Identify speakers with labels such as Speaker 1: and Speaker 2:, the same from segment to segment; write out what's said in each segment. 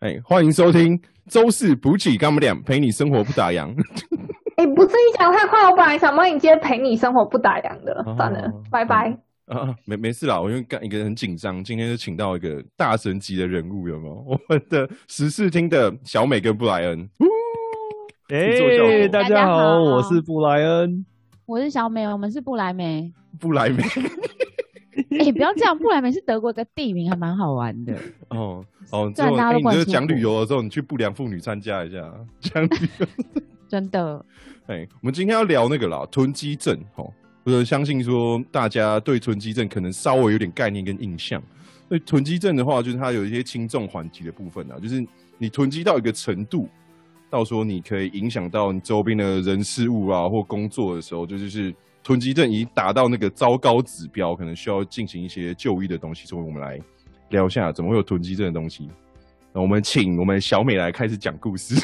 Speaker 1: 哎，欢迎收听周四补给干不两，陪你生活不打烊。
Speaker 2: 哎，不是你讲太快，我本来想帮你接陪你生活不打烊的，算了，拜拜。
Speaker 1: 啊，没没事啦，我因为干一个人很紧张，今天就请到一个大神级的人物，有没有？我们的十四厅的小美跟布莱恩。
Speaker 3: 哎，大家好，我是布莱恩，
Speaker 4: 我是小美，我们是布莱美。
Speaker 1: 布莱美。
Speaker 4: 哎，不要这样，不然每次德国的地名，还蛮好玩的。
Speaker 1: 哦哦，这样你就是讲旅游的时候，你去不良妇女参加一下讲旅游。
Speaker 4: 真的。
Speaker 1: 哎，我们今天要聊那个啦，囤积症。哦，我相信说大家对囤积症可能稍微有点概念跟印象。对囤积症的话，就是它有一些轻重缓急的部分啊，就是你囤积到一个程度，到时候你可以影响到你周边的人事物啊，或工作的时候，就就是。囤积症已经达到那个糟糕指标，可能需要进行一些就医的东西，所以我们来聊一下怎么会有囤积症的东西。那我们请我们小美来开始讲故事。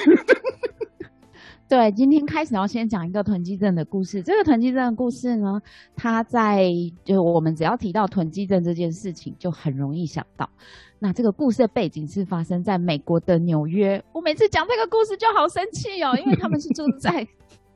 Speaker 4: 对，今天开始要先讲一个囤积症的故事。这个囤积症的故事呢，它在就我们只要提到囤积症这件事情，就很容易想到。那这个故事的背景是发生在美国的纽约。我每次讲这个故事就好生气哦，因为他们是住在。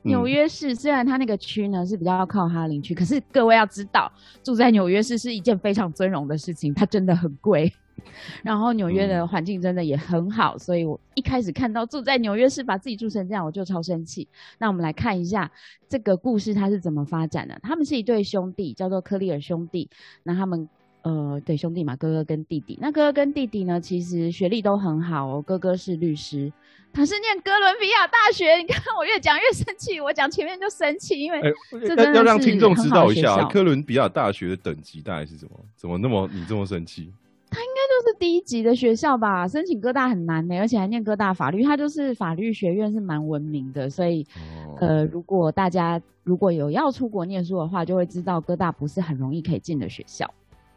Speaker 4: 纽约市虽然它那个区呢是比较靠哈林区，可是各位要知道，住在纽约市是一件非常尊荣的事情，它真的很贵。然后纽约的环境真的也很好，所以我一开始看到住在纽约市把自己住成这样，我就超生气。那我们来看一下这个故事它是怎么发展的。他们是一对兄弟，叫做科利尔兄弟。那他们呃对兄弟嘛，哥哥跟弟弟。那哥哥跟弟弟呢，其实学历都很好哦。哥哥是律师。他是念哥伦比亚大学，你看我越讲越生气，我讲前面就生气，因为
Speaker 1: 要要让听众知道一下，哥伦比亚大学的等级大概是什么？怎么那么你这么生气？
Speaker 4: 他应该就是第一级的学校吧？申请哥大很难呢，而且还念哥大法律，他就是法律学院是蛮文明的，所以呃，如果大家如果有要出国念书的话，就会知道哥大不是很容易可以进的学校。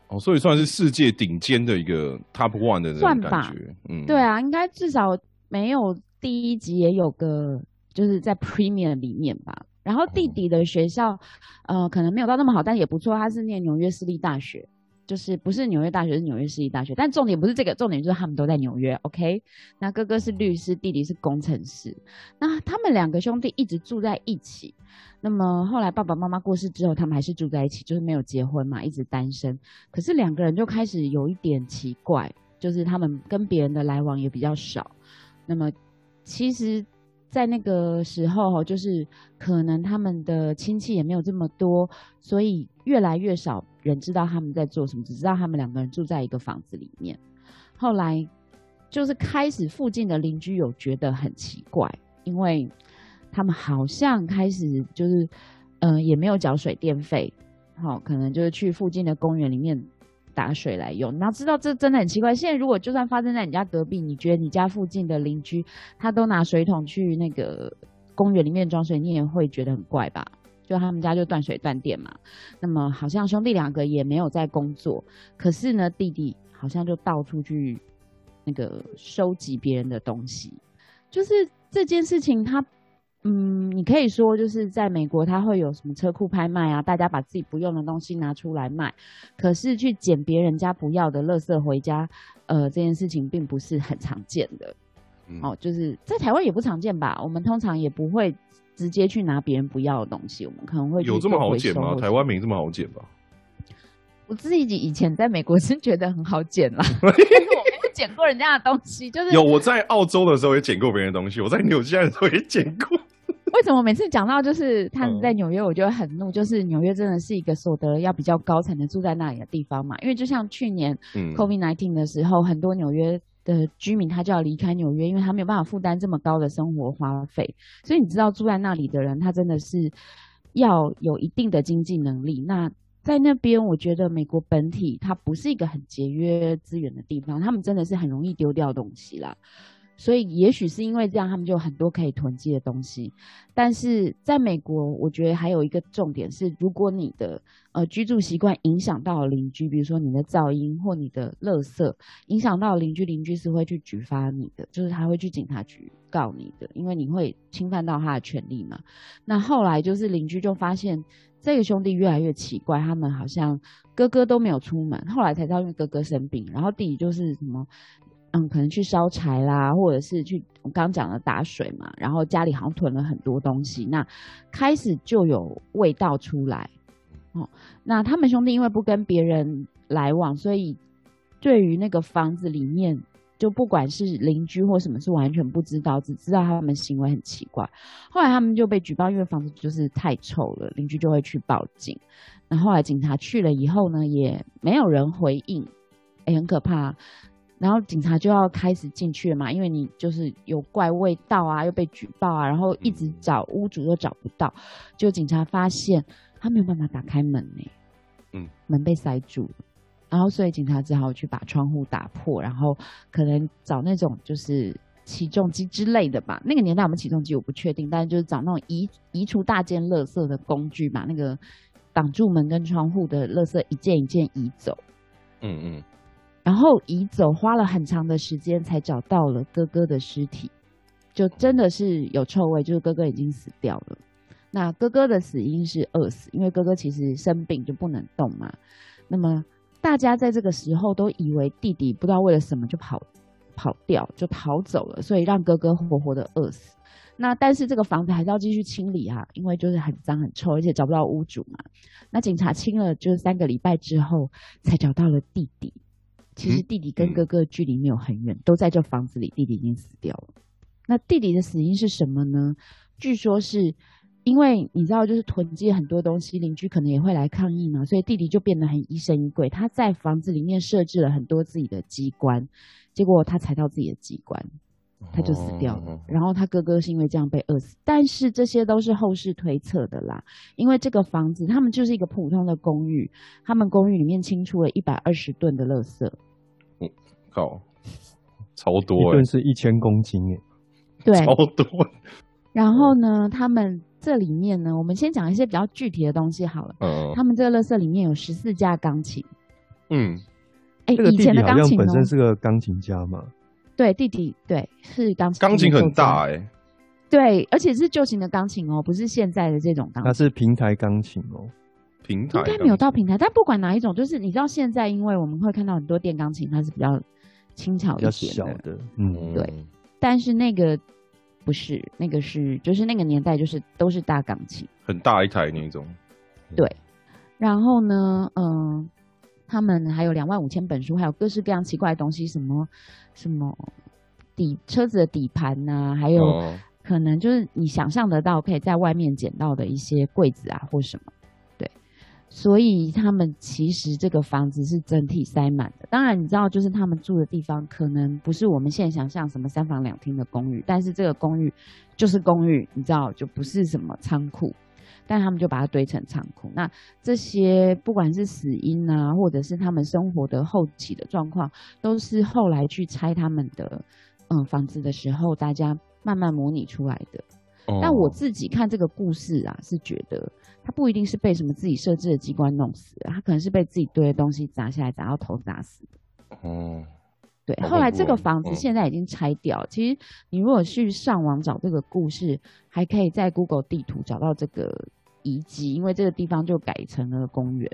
Speaker 1: 哦，所以算是世界顶尖的一个 top one 的
Speaker 4: 算法，嗯，对啊，应该至少。没有第一集也有个，就是在 Premium 里面吧。然后弟弟的学校，呃，可能没有到那么好，但也不错。他是念纽约私立大学，就是不是纽约大学，是纽约市立大学。但重点不是这个，重点就是他们都在纽约。OK，那哥哥是律师，弟弟是工程师。那他们两个兄弟一直住在一起。那么后来爸爸妈妈过世之后，他们还是住在一起，就是没有结婚嘛，一直单身。可是两个人就开始有一点奇怪，就是他们跟别人的来往也比较少。那么，其实，在那个时候，就是可能他们的亲戚也没有这么多，所以越来越少人知道他们在做什么，只知道他们两个人住在一个房子里面。后来，就是开始附近的邻居有觉得很奇怪，因为他们好像开始就是，嗯，也没有缴水电费，好，可能就是去附近的公园里面。打水来用，你要知道这真的很奇怪。现在如果就算发生在你家隔壁，你觉得你家附近的邻居他都拿水桶去那个公园里面装水，你也会觉得很怪吧？就他们家就断水断电嘛。那么好像兄弟两个也没有在工作，可是呢，弟弟好像就到处去那个收集别人的东西。就是这件事情，他。嗯，你可以说就是在美国，他会有什么车库拍卖啊？大家把自己不用的东西拿出来卖，可是去捡别人家不要的垃圾回家，呃，这件事情并不是很常见的。哦，就是在台湾也不常见吧？我们通常也不会直接去拿别人不要的东西，我们可能会
Speaker 1: 有这么好捡吗？台湾没这么好捡吧？
Speaker 4: 我自己以前在美国 是觉得很好捡啦，但是我没有捡过人家的东西。就是
Speaker 1: 有我在澳洲的时候也捡过别人的东西，我在纽西兰的时候也捡过。
Speaker 4: 为什么每次讲到就是他们在纽约，我就会很怒？就是纽约真的是一个所得要比较高才能住在那里的地方嘛？因为就像去年 COVID nineteen 的时候，很多纽约的居民他就要离开纽约，因为他没有办法负担这么高的生活花费。所以你知道住在那里的人，他真的是要有一定的经济能力。那在那边，我觉得美国本体它不是一个很节约资源的地方，他们真的是很容易丢掉东西啦。所以，也许是因为这样，他们就很多可以囤积的东西。但是，在美国，我觉得还有一个重点是，如果你的呃居住习惯影响到邻居，比如说你的噪音或你的垃圾影响到邻居，邻居是会去举发你的，就是他会去警察局告你的，因为你会侵犯到他的权利嘛。那后来就是邻居就发现这个兄弟越来越奇怪，他们好像哥哥都没有出门，后来才知道因为哥哥生病，然后弟弟就是什么。嗯，可能去烧柴啦，或者是去我刚讲的打水嘛，然后家里好像囤了很多东西，那开始就有味道出来。哦，那他们兄弟因为不跟别人来往，所以对于那个房子里面，就不管是邻居或什么，是完全不知道，只知道他们行为很奇怪。后来他们就被举报，因为房子就是太臭了，邻居就会去报警。那后来警察去了以后呢，也没有人回应，哎，很可怕。然后警察就要开始进去了嘛，因为你就是有怪味道啊，又被举报啊，然后一直找屋主又找不到，就警察发现他没有办法打开门呢，嗯，门被塞住了，然后所以警察只好去把窗户打破，然后可能找那种就是起重机之类的吧。那个年代我们起重机我不确定，但是就是找那种移移除大件垃圾的工具，把那个挡住门跟窗户的垃圾一件一件移走。嗯嗯。然后移走，花了很长的时间才找到了哥哥的尸体，就真的是有臭味，就是哥哥已经死掉了。那哥哥的死因是饿死，因为哥哥其实生病就不能动嘛。那么大家在这个时候都以为弟弟不知道为了什么就跑跑掉，就逃走了，所以让哥哥活活的饿死。那但是这个房子还是要继续清理啊，因为就是很脏很臭，而且找不到屋主嘛。那警察清了就是三个礼拜之后，才找到了弟弟。其实弟弟跟哥哥距离没有很远，都在这房子里。弟弟已经死掉了。那弟弟的死因是什么呢？据说是因为你知道，就是囤积很多东西，邻居可能也会来抗议嘛，所以弟弟就变得很疑神疑鬼。他在房子里面设置了很多自己的机关，结果他踩到自己的机关，他就死掉了。然后他哥哥是因为这样被饿死。但是这些都是后世推测的啦，因为这个房子他们就是一个普通的公寓，他们公寓里面清出了一百二十吨的垃圾。
Speaker 1: 嗯靠，超多，
Speaker 3: 一吨是一千公斤耶，
Speaker 4: 对，
Speaker 1: 超多。
Speaker 4: 然后呢，他们这里面呢，我们先讲一些比较具体的东西好了。嗯，他们这个垃圾里面有十四架钢琴。
Speaker 3: 嗯，哎，以前的钢琴本身是个钢琴家嘛？
Speaker 4: 对，弟弟对是钢琴，
Speaker 1: 钢琴很大哎。
Speaker 4: 对，而且是旧型的钢琴哦，不是现在的这种钢琴。
Speaker 3: 它是平台钢琴哦。
Speaker 1: 平台
Speaker 4: 应该没有到平台，但不管哪一种，就是你知道现在，因为我们会看到很多电钢琴，它是比较轻巧一点
Speaker 3: 的，
Speaker 4: 嗯，对。但是那个不是，那个是就是那个年代，就是都是大钢琴，
Speaker 1: 很大一台那种。
Speaker 4: 对。然后呢，嗯，他们还有两万五千本书，还有各式各样奇怪的东西，什么什么底车子的底盘呐，还有可能就是你想象得到可以在外面捡到的一些柜子啊，或什么。对所以他们其实这个房子是整体塞满的。当然，你知道，就是他们住的地方可能不是我们现在想象什么三房两厅的公寓，但是这个公寓就是公寓，你知道，就不是什么仓库。但他们就把它堆成仓库。那这些不管是死因啊，或者是他们生活的后期的状况，都是后来去拆他们的嗯房子的时候，大家慢慢模拟出来的。但我自己看这个故事啊，是觉得。他不一定是被什么自己设置的机关弄死的，他可能是被自己堆的东西砸下来砸到头砸死的。哦，对。后来这个房子现在已经拆掉。其实你如果去上网找这个故事，还可以在 Google 地图找到这个遗迹，因为这个地方就改成了公园，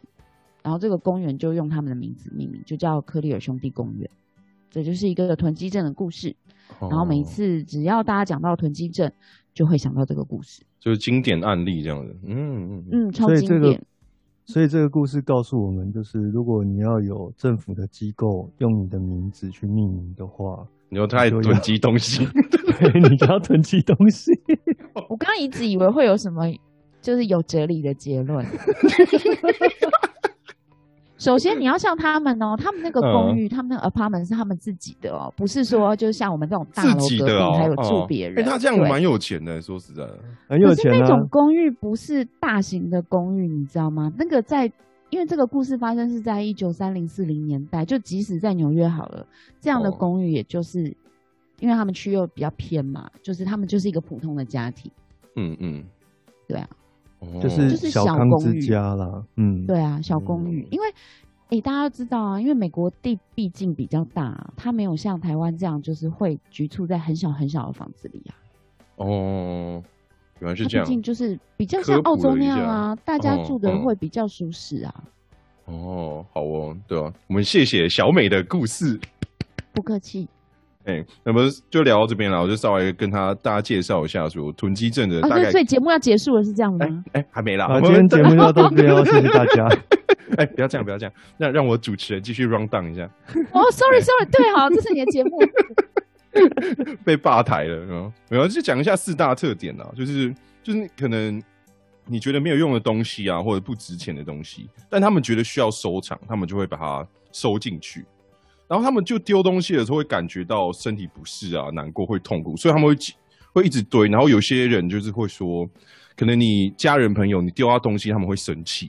Speaker 4: 然后这个公园就用他们的名字命名，就叫科利尔兄弟公园。这就是一个囤积症的故事。然后每一次只要大家讲到囤积症，就会想到这个故事。
Speaker 1: 就是经典案例这样子，嗯
Speaker 4: 嗯嗯，超经典。
Speaker 3: 所以这个故事告诉我们，就是如果你要有政府的机构用你的名字去命名的话，
Speaker 1: 你要太囤积东西，
Speaker 3: 对，你就要囤积东西。
Speaker 4: 我刚刚一直以为会有什么，就是有哲理的结论。首先，你要像他们哦，他们那个公寓，他们那个 apartment 是他们自己的哦，不是说就像我们这种大楼隔壁还有住别人。
Speaker 1: 他这样蛮有钱的，说实在的，
Speaker 3: 很有钱。
Speaker 4: 那种公寓不是大型的公寓，你知道吗？那个在，因为这个故事发生是在一九三零四零年代，就即使在纽约好了，这样的公寓也就是因为他们区又比较偏嘛，就是他们就是一个普通的家庭。嗯嗯，对啊。
Speaker 3: 就是
Speaker 4: 就是
Speaker 3: 小康之家啦，嗯，
Speaker 4: 对啊，小公寓，因为，哎，大家都知道啊，因为美国地毕竟比较大，它没有像台湾这样，就是会局促在很小很小的房子里啊。
Speaker 1: 哦，原来是这样，
Speaker 4: 毕竟就是比较像澳洲那样啊，大家住的会比较舒适啊。
Speaker 1: 哦，好哦，对啊，我们谢谢小美的故事，
Speaker 4: 不客气。
Speaker 1: 哎，那么就聊到这边了，我就稍微跟他大家介绍一下，说囤积症的大概。
Speaker 4: 所以节目要结束了，是这样吗？
Speaker 1: 哎，还没啦。
Speaker 3: 啊，今天节目要到这边了，谢谢大家。
Speaker 1: 哎，不要这样，不要这样，那让我主持人继续 round down 一下。
Speaker 4: 哦，sorry，sorry，对，好，这是你的节目。
Speaker 1: 被霸台了，嗯，没有，就讲一下四大特点啊，就是就是可能你觉得没有用的东西啊，或者不值钱的东西，但他们觉得需要收藏，他们就会把它收进去。然后他们就丢东西的时候会感觉到身体不适啊，难过会痛苦，所以他们会会一直堆。然后有些人就是会说，可能你家人朋友你丢他东西，他们会生气，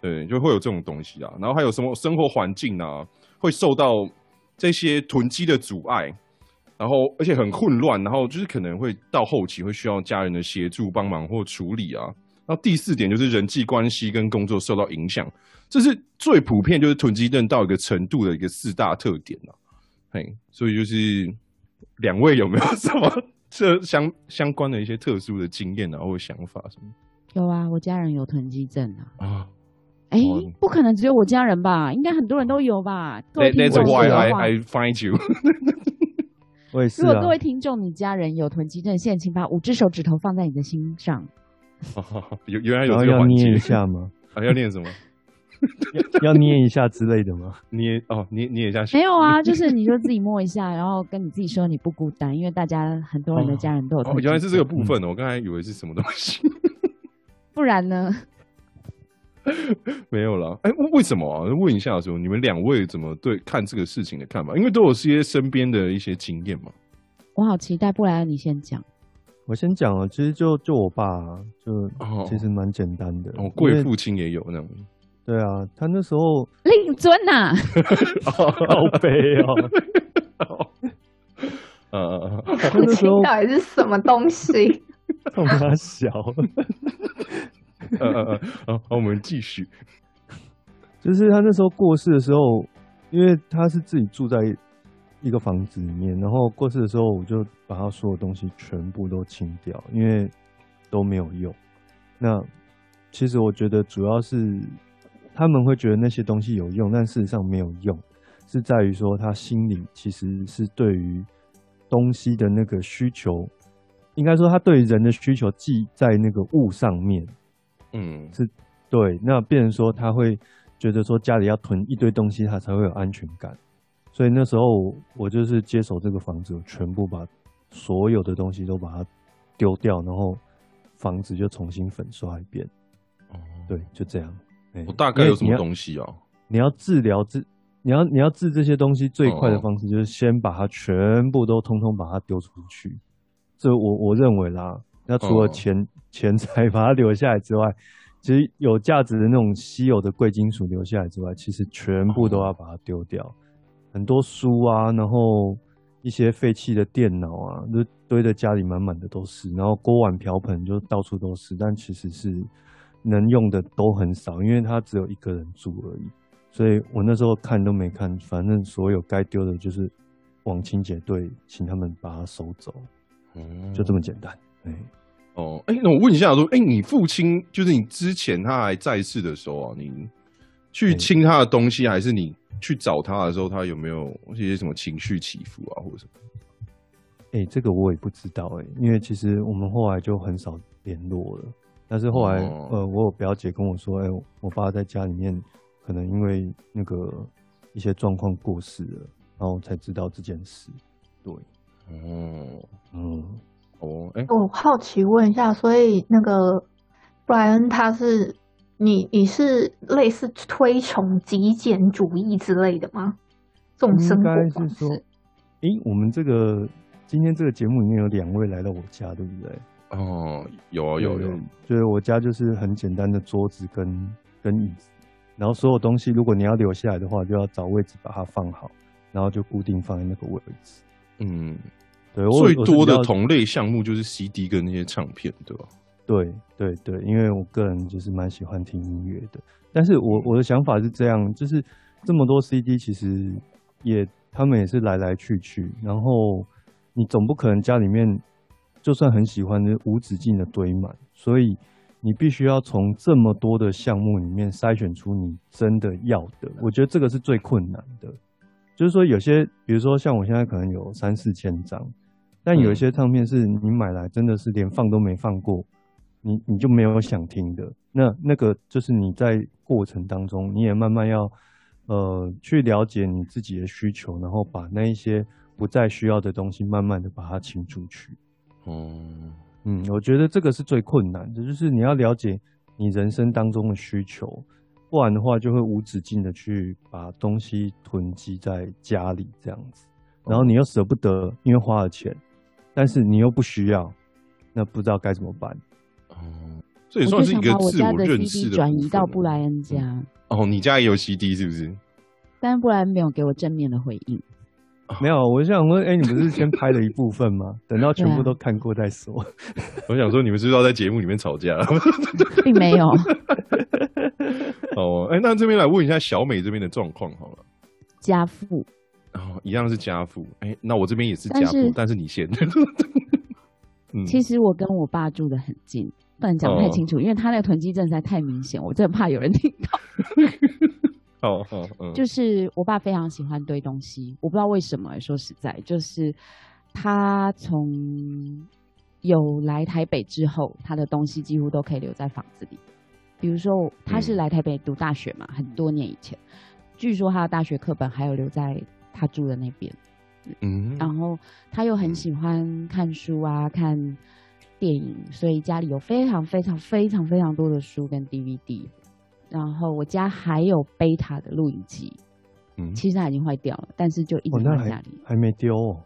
Speaker 1: 对，就会有这种东西啊。然后还有什么生活环境啊，会受到这些囤积的阻碍，然后而且很混乱，然后就是可能会到后期会需要家人的协助帮忙或处理啊。然后第四点就是人际关系跟工作受到影响。这是最普遍，就是囤积症到一个程度的一个四大特点了。嘿，所以就是两位有没有 什么这相相关的一些特殊的经验啊，或想法什么？
Speaker 4: 有啊，我家人有囤积症啊。啊，哎，不可能只有我家人吧？应该很多人都有吧
Speaker 1: ？That's why I I find you。
Speaker 3: 我也是。
Speaker 4: 如果各位听众，你家人有囤积症，现在请把五只手指头放在你的心上。
Speaker 1: 有原来有这个环
Speaker 3: 节？一下吗？
Speaker 1: 啊，要练什么？
Speaker 3: 要捏一下之类的吗？
Speaker 1: 捏哦，捏捏一下。
Speaker 4: 没有啊，就是你就自己摸一下，然后跟你自己说你不孤单，因为大家很多人的家人都有。哦，
Speaker 1: 原来是这个部分哦，我刚才以为是什么东西。
Speaker 4: 不然呢？
Speaker 1: 没有了。哎，为什么啊？问一下，说你们两位怎么对看这个事情的看法？因为都有些身边的一些经验嘛。
Speaker 4: 我好期待，不然你先讲。
Speaker 3: 我先讲啊，其实就就我爸，啊就其实蛮简单的。
Speaker 1: 哦，贵父亲也有那种。
Speaker 3: 对啊，他那时候
Speaker 4: 令尊呐，
Speaker 3: 好悲
Speaker 1: 哦。
Speaker 2: 呃，那时候到底是什么东西？
Speaker 3: 我他小。
Speaker 1: 呃呃呃，好，我们继续。
Speaker 3: 就是他那时候过世的时候，因为他是自己住在一个房子里面，然后过世的时候，我就把他所有东西全部都清掉，因为都没有用。那其实我觉得主要是。他们会觉得那些东西有用，但事实上没有用，是在于说他心里其实是对于东西的那个需求，应该说他对人的需求记在那个物上面，嗯，是对。那变成说他会觉得说家里要囤一堆东西，他才会有安全感。所以那时候我就是接手这个房子，全部把所有的东西都把它丢掉，然后房子就重新粉刷一遍。哦，对，就这样。
Speaker 1: 我大概有什么东西啊？
Speaker 3: 你要治疗治，你要你要治这些东西最快的方式就是先把它全部都通通把它丢出去。这我我认为啦，那除了钱 钱财把它留下来之外，其实有价值的那种稀有的贵金属留下来之外，其实全部都要把它丢掉。很多书啊，然后一些废弃的电脑啊，就堆在家里满满的都是。然后锅碗瓢盆就到处都是，但其实是。能用的都很少，因为他只有一个人住而已，所以我那时候看都没看，反正所有该丢的就是往清洁队请他们把它收走，嗯就这么简单。哎，
Speaker 1: 哦，哎，那我问一下，说，哎，你父亲就是你之前他还在世的时候啊，你去清他的东西，还是你去找他的时候，他有没有一些什么情绪起伏啊，或者什么？
Speaker 3: 哎，这个我也不知道哎，因为其实我们后来就很少联络了。但是后来，呃，我有表姐跟我说，哎，我爸在家里面可能因为那个一些状况过世了，然后才知道这件事。对，哦，
Speaker 2: 嗯，哦，哎，我好奇问一下，所以那个布莱恩他是你你是类似推崇极简主义之类的吗？这种生活方式？
Speaker 3: 哎，我们这个今天这个节目里面有两位来到我家，对不对？
Speaker 1: 哦，有啊有有，
Speaker 3: 就是我家就是很简单的桌子跟跟椅子，然后所有东西如果你要留下来的话，就要找位置把它放好，然后就固定放在那个位置。嗯，对，
Speaker 1: 最多的同类项目就是 CD 跟那些唱片，对吧？
Speaker 3: 对对对，因为我个人就是蛮喜欢听音乐的，但是我我的想法是这样，就是这么多 CD 其实也他们也是来来去去，然后你总不可能家里面。就算很喜欢，就无止境的堆满，所以你必须要从这么多的项目里面筛选出你真的要的。我觉得这个是最困难的，就是说有些，比如说像我现在可能有三四千张，但有一些唱片是你买来真的是连放都没放过，你你就没有想听的。那那个就是你在过程当中，你也慢慢要呃去了解你自己的需求，然后把那一些不再需要的东西，慢慢的把它清出去。嗯，嗯，我觉得这个是最困难的，就是你要了解你人生当中的需求，不然的话就会无止境的去把东西囤积在家里这样子，然后你又舍不得，因为花了钱，但是你又不需要，那不知道该怎么办。
Speaker 1: 哦，这也算是一个自我认识
Speaker 4: 的转移到布莱恩家。
Speaker 1: 哦，你家也有 CD 是不是？
Speaker 4: 但布莱恩没有给我正面的回应。
Speaker 3: 没有，我想问，哎，你们是先拍了一部分吗？等到全部都看过再说。
Speaker 1: 我想说，你们是不是要在节目里面吵架？
Speaker 4: 并没有。
Speaker 1: 哦，哎，那这边来问一下小美这边的状况好了。
Speaker 4: 家父。
Speaker 1: 哦，一样是家父。哎，那我这边也是家父，但是你先。
Speaker 4: 其实我跟我爸住的很近，不能讲太清楚，因为他那个囤积症实在太明显，我真的怕有人听到。
Speaker 1: 哦哦，
Speaker 4: 就是我爸非常喜欢堆东西，我不知道为什么。说实在，就是他从有来台北之后，他的东西几乎都可以留在房子里。比如说，他是来台北读大学嘛，很多年以前，据说他的大学课本还有留在他住的那边。嗯，然后他又很喜欢看书啊，看电影，所以家里有非常非常非常非常多的书跟 DVD。然后我家还有贝塔的录影机，嗯，其实它已经坏掉了，但是就一直在家里，
Speaker 3: 还没丢。哦。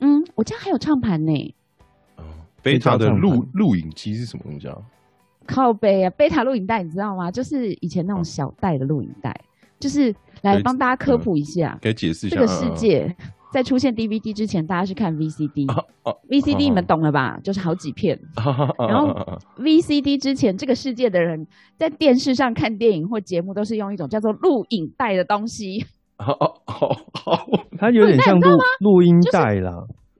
Speaker 4: 嗯，我家还有唱盘呢。
Speaker 1: 哦，贝塔的录录影机是什么东西啊？
Speaker 4: 靠背啊，贝塔录影带你知道吗？就是以前那种小袋的录影带，就是来帮大家科普一下，
Speaker 1: 给解释一下
Speaker 4: 这个世界。在出现 DVD 之前，大家是看 VCD，VCD 你们懂了吧？就是好几片。然后 VCD 之前，这个世界的人在电视上看电影或节目，都是用一种叫做录影带的东西。
Speaker 1: 哦哦哦，
Speaker 3: 它有点像录 录音带啦，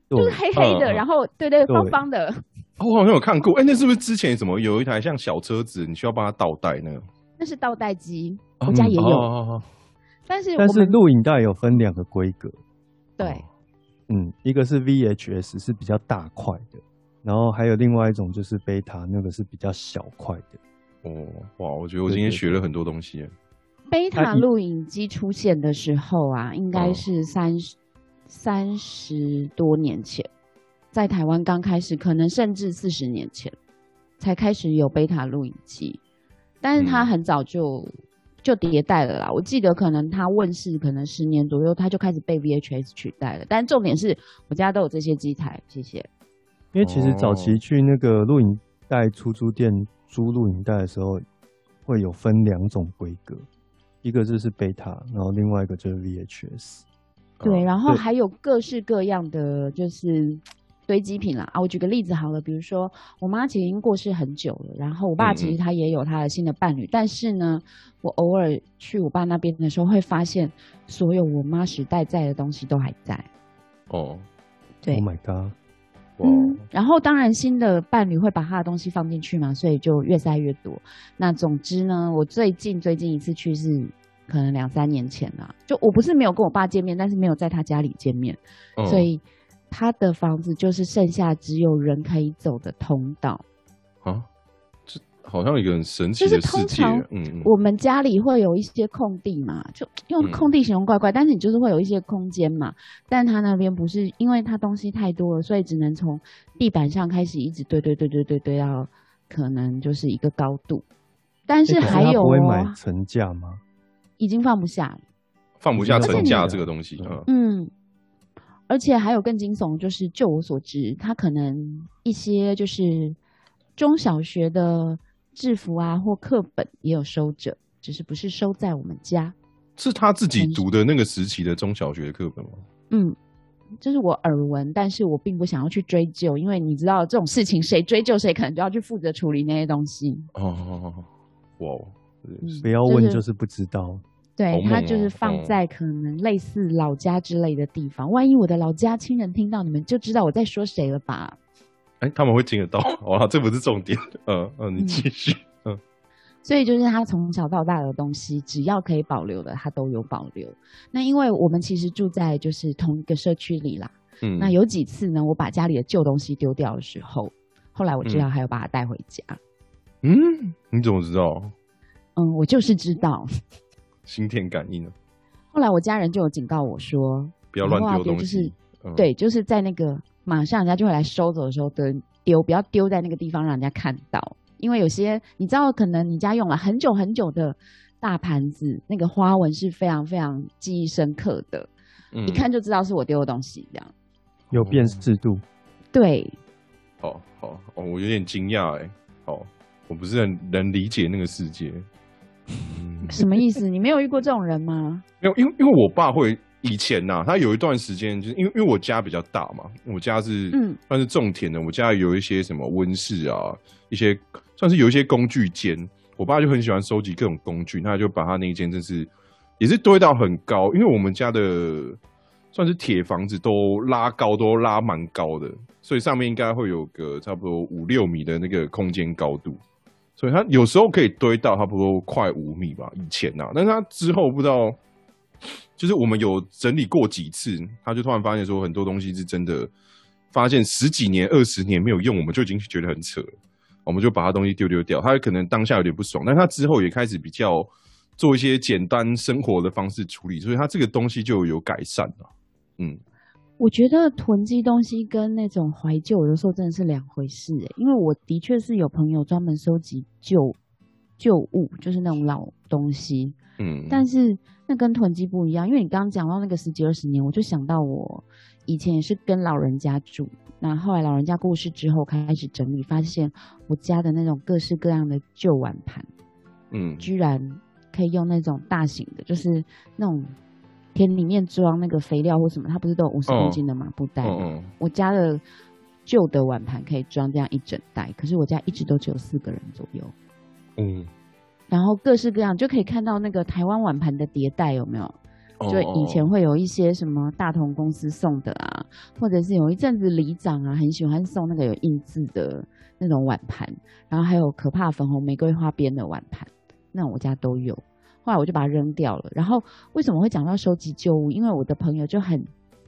Speaker 4: 就是黑黑的，然后对对方方的。
Speaker 1: 我好像有看过，哎，那是不是之前什么有一台像小车子，你需要帮它倒带那个？
Speaker 4: 那是倒带机，我家也有。但是
Speaker 3: 但是录影带有分两个规格。
Speaker 4: 对，
Speaker 3: 嗯，一个是 VHS 是比较大块的，然后还有另外一种就是贝塔，那个是比较小块的。
Speaker 1: 哦，哇，我觉得我今天学了很多东西。
Speaker 4: 贝塔录影机出现的时候啊，应该是三十三十多年前，在台湾刚开始，可能甚至四十年前才开始有贝塔录影机，但是它很早就。就迭代了啦，我记得可能它问世可能十年左右，它就开始被 VHS 取代了。但重点是我家都有这些机台，谢谢。
Speaker 3: 因为其实早期去那个录影带出租店租录影带的时候，会有分两种规格，一个就是贝塔，然后另外一个就是 VHS。
Speaker 4: 对，然后还有各式各样的就是。堆积品啦啊！我举个例子好了，比如说我妈其实已经过世很久了，然后我爸其实他也有他的新的伴侣，但是呢，我偶尔去我爸那边的时候，会发现所有我妈时代在的东西都还在。
Speaker 1: 哦，
Speaker 4: 对
Speaker 3: ，Oh my god！
Speaker 4: 嗯，然后当然新的伴侣会把他的东西放进去嘛，所以就越塞越多。那总之呢，我最近最近一次去是可能两三年前了，就我不是没有跟我爸见面，但是没有在他家里见面，所以。他的房子就是剩下只有人可以走的通道
Speaker 1: 啊，这好像一个很神奇的世界。
Speaker 4: 嗯，我们家里会有一些空地嘛，就用空地形容怪怪，但是你就是会有一些空间嘛。但他那边不是，因为他东西太多了，所以只能从地板上开始一直堆堆堆堆堆堆到可能就是一个高度。但是还有
Speaker 3: 不会买层架吗？
Speaker 4: 已经放不下了，
Speaker 1: 放不下层架这个东西。
Speaker 4: 嗯。而且还有更惊悚，就是就我所知，他可能一些就是中小学的制服啊或课本也有收着，只是不是收在我们家。
Speaker 1: 是他自己读的那个时期的中小学的课本吗？
Speaker 4: 嗯，这是我耳闻，但是我并不想要去追究，因为你知道这种事情，谁追究谁可能就要去负责处理那些东西。
Speaker 1: 哦，哇，
Speaker 3: 不要问就是不知道。
Speaker 4: 对他就是放在可能类似老家之类的地方，万一我的老家亲人听到，你们就知道我在说谁了吧？
Speaker 1: 哎，他们会听得到 哇，这不是重点。嗯嗯，你继续。嗯，
Speaker 4: 所以就是他从小到大的东西，只要可以保留的，他都有保留。那因为我们其实住在就是同一个社区里啦，嗯，那有几次呢，我把家里的旧东西丢掉的时候，后来我知道还要把它带回家。
Speaker 1: 嗯，你怎么知道？
Speaker 4: 嗯，我就是知道，
Speaker 1: 心电感应。
Speaker 4: 后来我家人就有警告我说，
Speaker 1: 不要乱丢东
Speaker 4: 西。对，就是在那个马上人家就会来收走的时候丢丢，不要丢在那个地方让人家看到。因为有些你知道，可能你家用了很久很久的大盘子，那个花纹是非常非常记忆深刻的，一看就知道是我丢的东西，这样
Speaker 3: 有辨识度。
Speaker 4: 对，
Speaker 1: 好好哦，我有点惊讶哎，好。我不是很能理解那个世界，
Speaker 4: 什么意思？你没有遇过这种人吗？
Speaker 1: 没有，因为因为我爸会以前呐，他有一段时间就是因为因为我家比较大嘛，我家是嗯算是种田的，我家有一些什么温室啊，一些算是有一些工具间，我爸就很喜欢收集各种工具，他就把他那一间真是也是堆到很高，因为我们家的算是铁房子都拉高都拉蛮高的，所以上面应该会有个差不多五六米的那个空间高度。所以它有时候可以堆到差不多快五米吧，以前呐，但是它之后不知道，就是我们有整理过几次，他就突然发现说很多东西是真的，发现十几年、二十年没有用，我们就已经觉得很扯，我们就把它东西丢丢掉。他可能当下有点不爽，但他之后也开始比较做一些简单生活的方式处理，所以他这个东西就有改善了，嗯。
Speaker 4: 我觉得囤积东西跟那种怀旧，有的时候真的是两回事诶。因为我的确是有朋友专门收集旧旧物，就是那种老东西。嗯，但是那跟囤积不一样。因为你刚刚讲到那个十几二十年，我就想到我以前也是跟老人家住，那后来老人家过世之后，开始整理，发现我家的那种各式各样的旧碗盘，嗯，居然可以用那种大型的，就是那种。田里面装那个肥料或什么，它不是都有五十公斤的麻布袋吗？我家的旧的碗盘可以装这样一整袋，可是我家一直都只有四个人左右。嗯，然后各式各样就可以看到那个台湾碗盘的迭代有没有？就以前会有一些什么大同公司送的啊，或者是有一阵子里长啊很喜欢送那个有印字的那种碗盘，然后还有可怕粉红玫瑰花边的碗盘，那我家都有。后来我就把它扔掉了。然后为什么会讲到收集旧物？因为我的朋友就很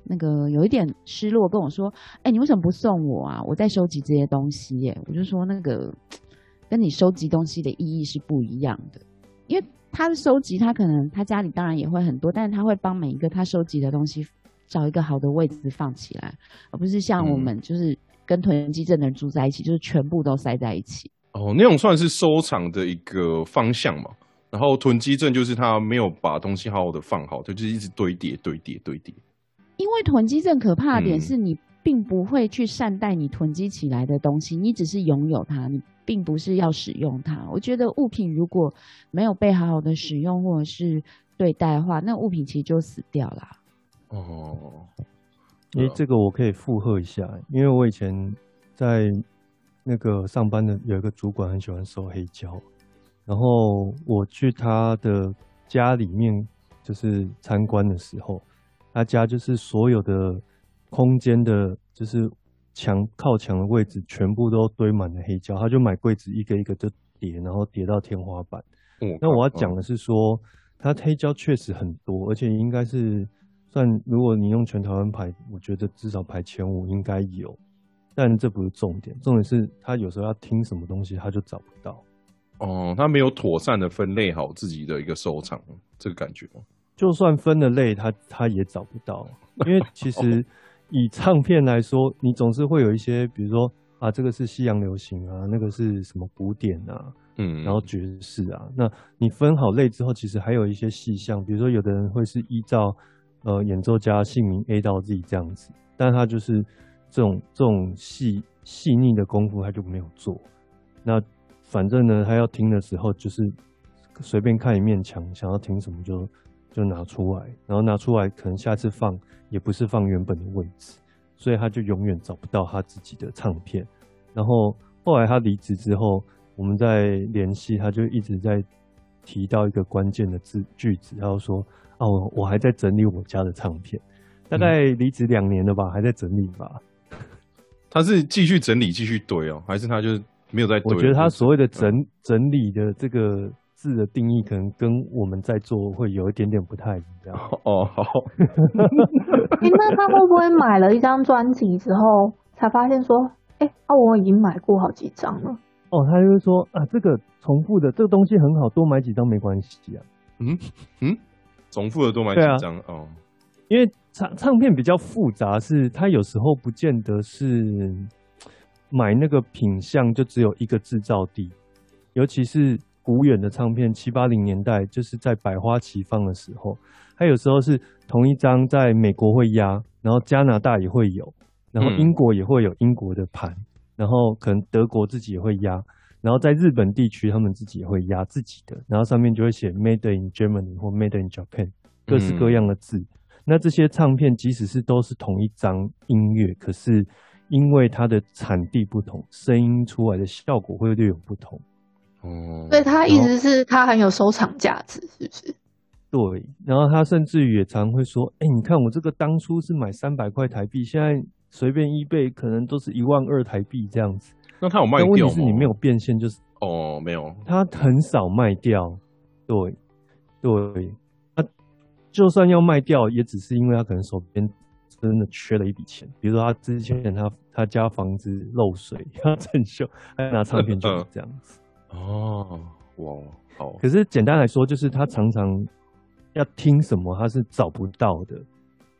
Speaker 4: 那个有一点失落，跟我说：“哎，你为什么不送我啊？我在收集这些东西。”耶，我就说那个 跟你收集东西的意义是不一样的。因为他的收集，他可能他家里当然也会很多，但是他会帮每一个他收集的东西找一个好的位置放起来，而不是像我们就是跟囤积症的人住在一起，就是全部都塞在一起。
Speaker 1: 哦，那种算是收藏的一个方向嘛。然后囤积症就是他没有把东西好好的放好，他就是一直堆叠、堆叠、堆叠。
Speaker 4: 因为囤积症可怕的点是你并不会去善待你囤积起来的东西，你只是拥有它，你并不是要使用它。我觉得物品如果没有被好好的使用或者是对待的话，那物品其实就死掉了。
Speaker 3: 哦，哎，这个我可以附和一下，因为我以前在那个上班的有一个主管很喜欢收黑胶。然后我去他的家里面，就是参观的时候，他家就是所有的空间的，就是墙靠墙的位置，全部都堆满了黑胶。他就买柜子一个一个就叠，然后叠到天花板。那我要讲的是说，他黑胶确实很多，而且应该是算，如果你用全台湾排，我觉得至少排前五应该有。但这不是重点，重点是他有时候要听什么东西，他就找不到。
Speaker 1: 哦，他没有妥善的分类好自己的一个收藏，这个感觉
Speaker 3: 就算分了类，他他也找不到，因为其实 以唱片来说，你总是会有一些，比如说啊，这个是西洋流行啊，那个是什么古典啊，嗯，然后爵士啊，那你分好类之后，其实还有一些细项，比如说有的人会是依照呃演奏家姓名 A 到 Z 这样子，但他就是这种这种细细腻的功夫他就没有做，那。反正呢，他要听的时候就是随便看一面墙，想要听什么就就拿出来，然后拿出来可能下次放也不是放原本的位置，所以他就永远找不到他自己的唱片。然后后来他离职之后，我们在联系，他就一直在提到一个关键的字句子，然后说：“哦，我还在整理我家的唱片，大概离职两年了吧，还在整理吧。”
Speaker 1: 他是继续整理继续堆哦，还是他就是？没有在。
Speaker 3: 我觉得他所谓的整整理的这个字的定义，可能跟我们在做会有一点点不太一样。
Speaker 1: 哦，好。
Speaker 2: 那他会不会买了一张专辑之后，才发现说，哎，啊，我已经买过好几张了。
Speaker 3: 哦，他就说啊，这个重复的这个东西很好，多买几张没关系啊。
Speaker 1: 嗯嗯，重复的多买几张哦。
Speaker 3: 因为唱唱片比较复杂，是它有时候不见得是买那个品相就只有一个制造地，尤其是古远的唱片，七八零年代就是在百花齐放的时候，它有时候是同一张在美国会压，然后加拿大也会有，然后英国也会有英国的盘，然后可能德国自己也会压，然后在日本地区他们自己也会压自己的，然后上面就会写 Made in Germany 或 Made in Japan，各式各样的字。那这些唱片即使是都是同一张音乐，可是因为它的产地不同，声音出来的效果会略有不同。
Speaker 2: 哦，所以它意思是它很有收藏价值，是不是？
Speaker 3: 对。然后他甚至于也常会说：“哎，你看我这个当初是买三百块台币，现在随便一倍可能都是一万二台币这样子。”
Speaker 1: 那他有卖掉吗？
Speaker 3: 问题是你没有变现，就是
Speaker 1: 哦，没有，
Speaker 3: 他很少卖掉。对，对。就算要卖掉，也只是因为他可能手边真的缺了一笔钱。比如说他之前他他家房子漏水 要整修，他拿唱片就是这样子。
Speaker 1: 哦，哇，好。
Speaker 3: 可是简单来说，就是他常常要听什么，他是找不到的。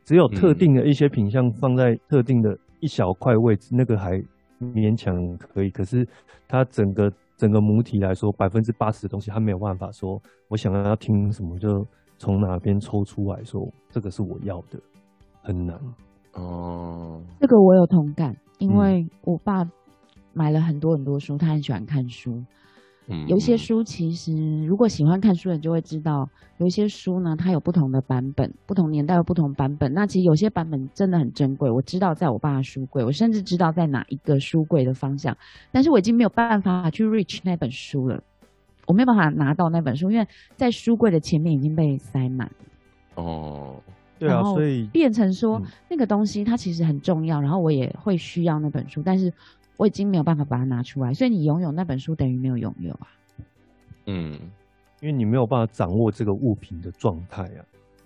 Speaker 3: 只有特定的一些品相放在特定的一小块位置，那个还勉强可以。可是他整个整个母体来说，百分之八十的东西，他没有办法说，我想要听什么就。从哪边抽出来说这个是我要的，很难
Speaker 1: 哦。
Speaker 4: 这个我有同感，因为我爸买了很多很多书，他很喜欢看书。嗯，有些书其实如果喜欢看书的人就会知道，有一些书呢，它有不同的版本，不同年代有不同版本。那其实有些版本真的很珍贵，我知道在我爸的书柜，我甚至知道在哪一个书柜的方向，但是我已经没有办法去 reach 那本书了。我没有办法拿到那本书，因为在书柜的前面已经被塞满
Speaker 1: 了。哦，
Speaker 3: 对啊，所以
Speaker 4: 变成说那个东西它其实很重要，然后我也会需要那本书，但是我已经没有办法把它拿出来。所以你拥有那本书等于没有拥有啊。
Speaker 1: 嗯，
Speaker 3: 因为你没有办法掌握这个物品的状态啊。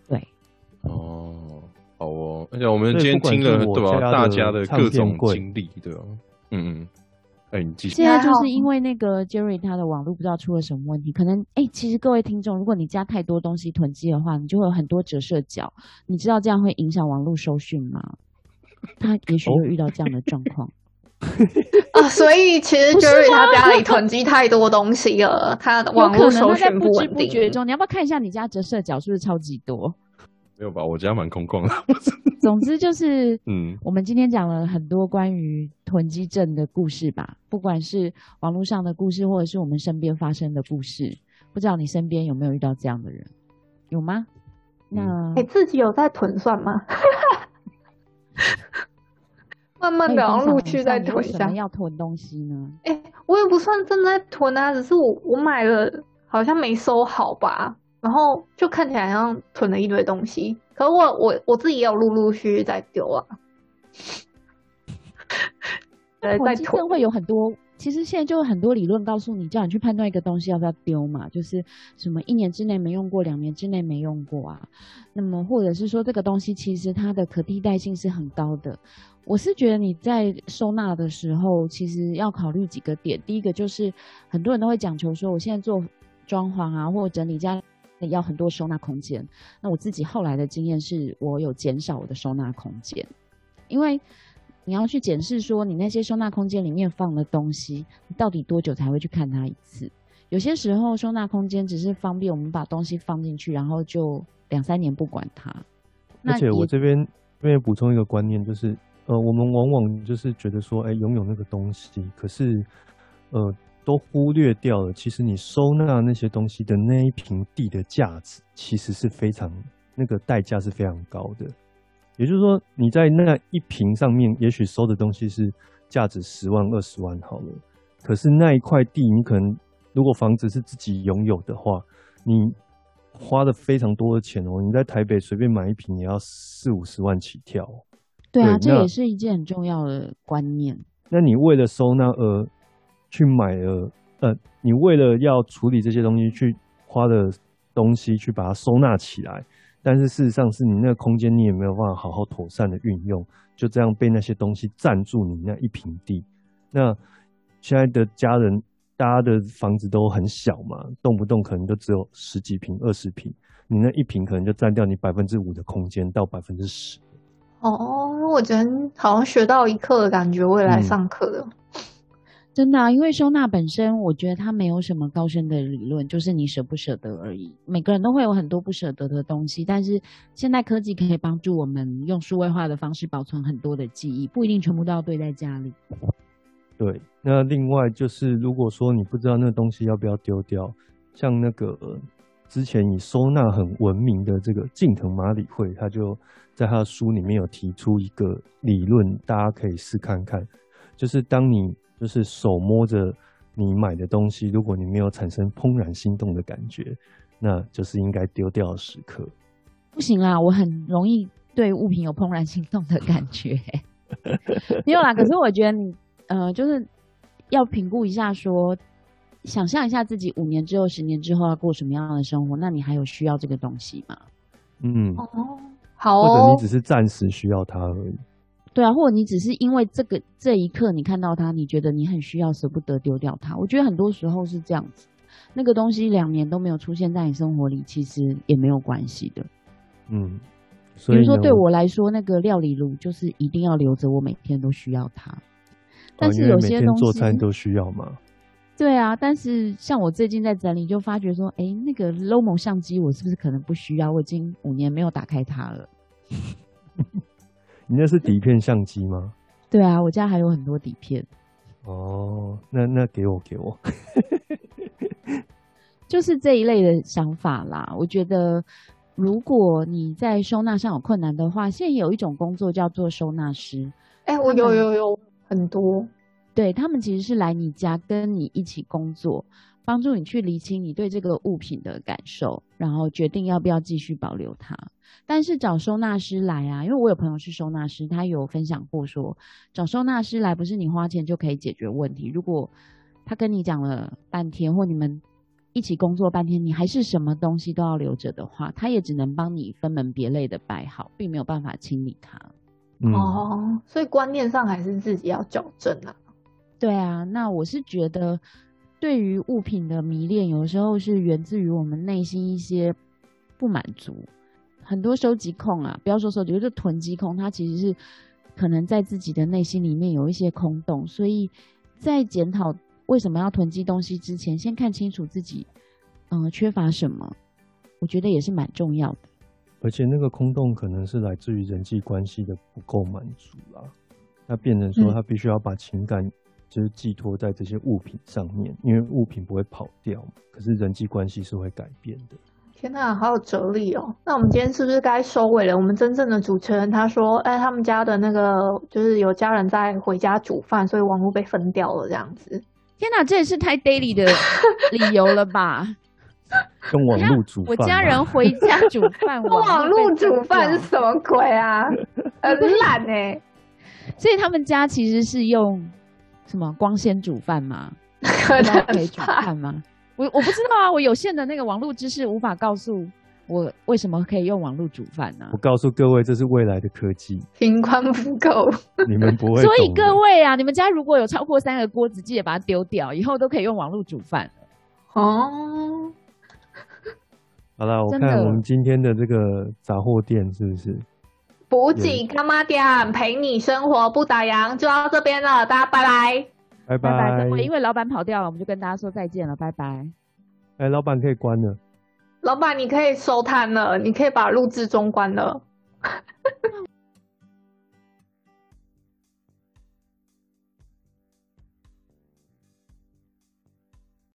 Speaker 4: 对。
Speaker 1: 哦，好哦，而且我们今天听了对吧？大家的各种经历，对吧？嗯嗯。哎，
Speaker 4: 现在就是因为那个 Jerry 他的网络不知道出了什么问题，可能哎，其实各位听众，如果你加太多东西囤积的话，你就会有很多折射角，你知道这样会影响网络收讯吗？他也许会遇到这样的状况
Speaker 2: 啊，所以其实 Jerry 他家里囤积太多东西了，他的网络收讯不稳定。
Speaker 4: 中，你要不要看一下你家折射角是不是超级多？
Speaker 1: 没有吧，我家蛮空旷的。
Speaker 4: 总之就是，嗯，我们今天讲了很多关于囤积症的故事吧，不管是网络上的故事，或者是我们身边发生的故事，不知道你身边有没有遇到这样的人，有吗？那
Speaker 2: 你自己有在囤算吗？慢慢的，然后陆续在囤下。
Speaker 4: 要囤东西呢？
Speaker 2: 哎，我也不算正在囤啊，只是我我买了，好像没收好吧。然后就看起来像囤了一堆东西，可我我我自己也有陆陆续续在丢啊。
Speaker 4: 在囤会有很多，其实现在就有很多理论告诉你，叫你去判断一个东西要不要丢嘛，就是什么一年之内没用过，两年之内没用过啊。那么或者是说这个东西其实它的可替代性是很高的。我是觉得你在收纳的时候，其实要考虑几个点。第一个就是很多人都会讲求说，我现在做装潢啊，或整理家。要很多收纳空间。那我自己后来的经验是，我有减少我的收纳空间，因为你要去检视说，你那些收纳空间里面放的东西，你到底多久才会去看它一次？有些时候收纳空间只是方便我们把东西放进去，然后就两三年不管它。
Speaker 3: 而且我这边这边补充一个观念，就是呃，我们往往就是觉得说，哎，拥有那个东西，可是呃。都忽略掉了，其实你收纳那些东西的那一平地的价值，其实是非常那个代价是非常高的。也就是说，你在那一平上面，也许收的东西是价值十万、二十万好了，可是那一块地，你可能如果房子是自己拥有的话，你花了非常多的钱哦。你在台北随便买一平也要四五十万起跳。
Speaker 4: 对啊，这也是一件很重要的观念。
Speaker 3: 那你为了收纳而去买了，呃，你为了要处理这些东西，去花的东西去把它收纳起来，但是事实上是你那个空间你也没有办法好好妥善的运用，就这样被那些东西占住你那一平地。那现在的家人，大家的房子都很小嘛，动不动可能就只有十几平、二十平，你那一平可能就占掉你百分之五的空间到百分之十。
Speaker 2: 哦，我觉得好像学到一课的感觉，未来上课的。
Speaker 4: 真的，因为收纳本身，我觉得它没有什么高深的理论，就是你舍不舍得而已。每个人都会有很多不舍得的东西，但是现代科技可以帮助我们用数位化的方式保存很多的记忆，不一定全部都要堆在家里。
Speaker 3: 对，那另外就是，如果说你不知道那东西要不要丢掉，像那个之前以收纳很闻名的这个近藤麻里惠，他就在他的书里面有提出一个理论，大家可以试看看，就是当你就是手摸着你买的东西，如果你没有产生怦然心动的感觉，那就是应该丢掉的时刻。
Speaker 4: 不行啦，我很容易对物品有怦然心动的感觉。没有啦，可是我觉得你呃，就是要评估一下，说想象一下自己五年之后、十年之后要过什么样的生活，那你还有需要这个东西吗？
Speaker 3: 嗯，
Speaker 2: 哦，好，
Speaker 3: 或者你只是暂时需要它而已。
Speaker 4: 对啊，或者你只是因为这个这一刻你看到它，你觉得你很需要，舍不得丢掉它。我觉得很多时候是这样子，那个东西两年都没有出现在你生活里，其实也没有关系的。
Speaker 3: 嗯，
Speaker 4: 比如说对我来说，那个料理炉就是一定要留着，我每天都需要它。但是有些东西
Speaker 3: 做餐都需要吗？
Speaker 4: 对啊，但是像我最近在整理，就发觉说，哎，那个 Lomo 相机我是不是可能不需要？我已经五年没有打开它了。
Speaker 3: 你那是底片相机吗？
Speaker 4: 对啊，我家还有很多底片。
Speaker 3: 哦，那那给我给我，
Speaker 4: 就是这一类的想法啦。我觉得，如果你在收纳上有困难的话，现在有一种工作叫做收纳师。
Speaker 2: 哎，我有有有很多，
Speaker 4: 对他们其实是来你家跟你一起工作。帮助你去理清你对这个物品的感受，然后决定要不要继续保留它。但是找收纳师来啊，因为我有朋友是收纳师，他有分享过说，找收纳师来不是你花钱就可以解决问题。如果他跟你讲了半天，或你们一起工作半天，你还是什么东西都要留着的话，他也只能帮你分门别类的摆好，并没有办法清理它。
Speaker 2: 哦，所以观念上还是自己要矫正啊。
Speaker 4: 对啊，那我是觉得。对于物品的迷恋，有时候是源自于我们内心一些不满足。很多收集控啊，不要说收集，就是囤积控，它其实是可能在自己的内心里面有一些空洞。所以在检讨为什么要囤积东西之前，先看清楚自己，嗯，缺乏什么，我觉得也是蛮重要的。
Speaker 3: 而且那个空洞可能是来自于人际关系的不够满足啦，那变成说他必须要把情感。就是寄托在这些物品上面，因为物品不会跑掉，可是人际关系是会改变的。
Speaker 2: 天哪，好有哲理哦！那我们今天是不是该收尾了？我们真正的主持人他说：“哎，他们家的那个就是有家人在回家煮饭，所以网络被分掉了。”这样子。
Speaker 4: 天哪，这也是太 daily 的理由了吧？
Speaker 3: 跟网络煮
Speaker 4: 饭，我家人回家煮饭，
Speaker 2: 网络煮饭是什么鬼啊？很懒哎！
Speaker 4: 所以他们家其实是用。什么光纤煮饭吗？可以煮饭吗？我我不知道啊，我有限的那个网络知识无法告诉我为什么可以用网络煮饭呢？
Speaker 3: 我告诉各位，这是未来的科技，
Speaker 2: 频宽不够，
Speaker 3: 你们不会。
Speaker 4: 所以各位啊，你们家如果有超过三个锅子，记得把它丢掉，以后都可以用网络煮饭
Speaker 2: 哦。
Speaker 3: 好了，我看我们今天的这个杂货店是不是？
Speaker 2: 补给干妈店陪你生活不打烊，就到这边了，大家拜拜，
Speaker 3: 拜拜。
Speaker 4: 因为老板跑掉了，我们就跟大家说再见了，拜拜。
Speaker 3: 哎，老板可以关了。
Speaker 2: 老板，你可以收摊了，你可以把录制中关了。